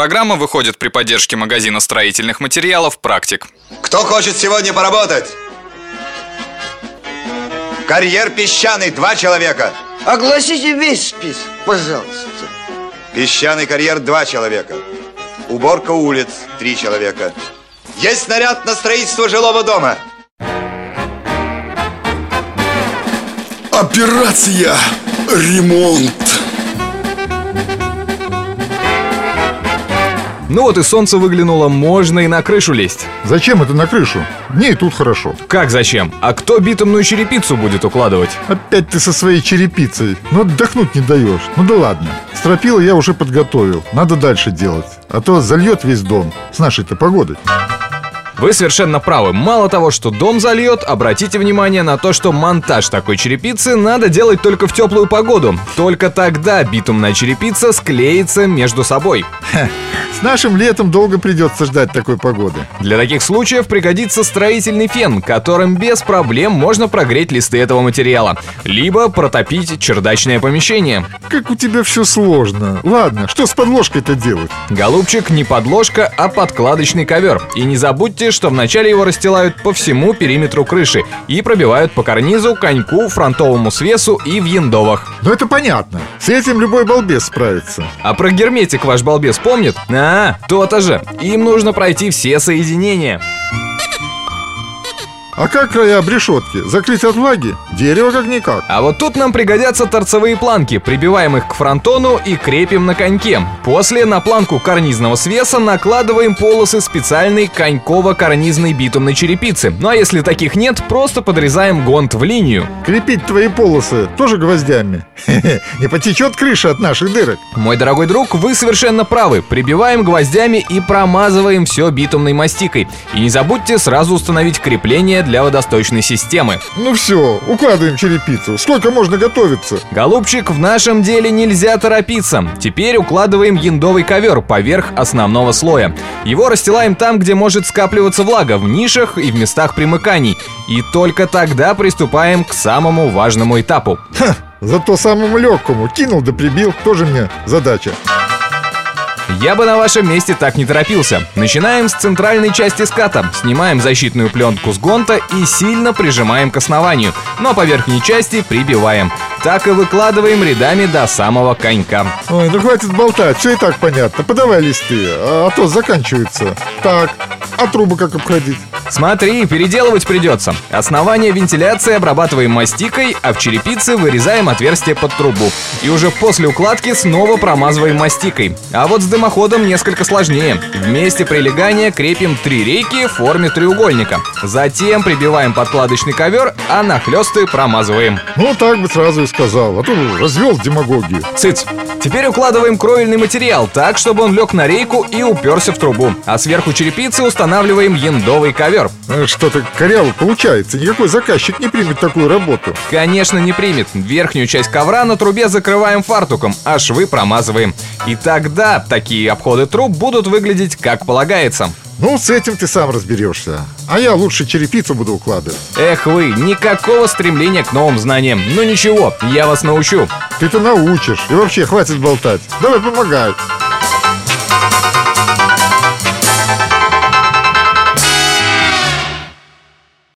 программа выходит при поддержке магазина строительных материалов «Практик». Кто хочет сегодня поработать? Карьер песчаный, два человека. Огласите весь список, пожалуйста. Песчаный карьер, два человека. Уборка улиц, три человека. Есть снаряд на строительство жилого дома. Операция «Ремонт». Ну вот и солнце выглянуло, можно и на крышу лезть. Зачем это на крышу? Мне и тут хорошо. Как зачем? А кто битумную черепицу будет укладывать? Опять ты со своей черепицей. Ну отдохнуть не даешь. Ну да ладно. Стропила я уже подготовил. Надо дальше делать. А то зальет весь дом. С нашей-то погодой. Вы совершенно правы. Мало того, что дом зальет, обратите внимание на то, что монтаж такой черепицы надо делать только в теплую погоду. Только тогда битумная черепица склеится между собой. С нашим летом долго придется ждать такой погоды. Для таких случаев пригодится строительный фен, которым без проблем можно прогреть листы этого материала. Либо протопить чердачное помещение. Как у тебя все сложно. Ладно, что с подложкой-то делать? Голубчик не подложка, а подкладочный ковер. И не забудьте, что вначале его расстилают по всему периметру крыши и пробивают по карнизу, коньку, фронтовому свесу и в яндовах. Ну это понятно. С этим любой балбес справится. А про герметик ваш балбес помнит? А, то-то же. Им нужно пройти все соединения. А как края обрешетки? Закрыть от влаги? Дерево как-никак. А вот тут нам пригодятся торцевые планки. Прибиваем их к фронтону и крепим на коньке. После на планку карнизного свеса накладываем полосы специальной коньково-карнизной битумной черепицы. Ну а если таких нет, просто подрезаем гонт в линию. Крепить твои полосы тоже гвоздями. Не потечет крыша от наших дырок. Мой дорогой друг, вы совершенно правы. Прибиваем гвоздями и промазываем все битумной мастикой. И не забудьте сразу установить крепление для водосточной системы. Ну все, укладываем черепицу. Сколько можно готовиться? Голубчик, в нашем деле нельзя торопиться. Теперь укладываем яндовый ковер поверх основного слоя. Его расстилаем там, где может скапливаться влага, в нишах и в местах примыканий. И только тогда приступаем к самому важному этапу. Ха, зато самому легкому. Кинул да прибил. Тоже мне задача. Я бы на вашем месте так не торопился. Начинаем с центральной части ската. Снимаем защитную пленку с гонта и сильно прижимаем к основанию. Но по верхней части прибиваем. Так и выкладываем рядами до самого конька. Ой, ну хватит болтать, все и так понятно. Подавай листы, а, а то заканчивается. Так, а трубы как обходить? Смотри, переделывать придется. Основание вентиляции обрабатываем мастикой, а в черепице вырезаем отверстие под трубу. И уже после укладки снова промазываем мастикой. А вот с дымоходом несколько сложнее. В месте прилегания крепим три рейки в форме треугольника. Затем прибиваем подкладочный ковер, а нахлесты промазываем. Ну, так бы сразу и сказал, а то развел демагогию. Цыц. Теперь укладываем кровельный материал так, чтобы он лег на рейку и уперся в трубу. А сверху черепицы устанавливаем яндовый ковер. Э, Что-то коряво получается. Никакой заказчик не примет такую работу. Конечно, не примет. Верхнюю часть ковра на трубе закрываем фартуком, а швы промазываем. И тогда такие обходы труб будут выглядеть как полагается. Ну, с этим ты сам разберешься. А я лучше черепицу буду укладывать. Эх вы, никакого стремления к новым знаниям. Ну ничего, я вас научу. Ты-то научишь. И вообще, хватит болтать. Давай помогай.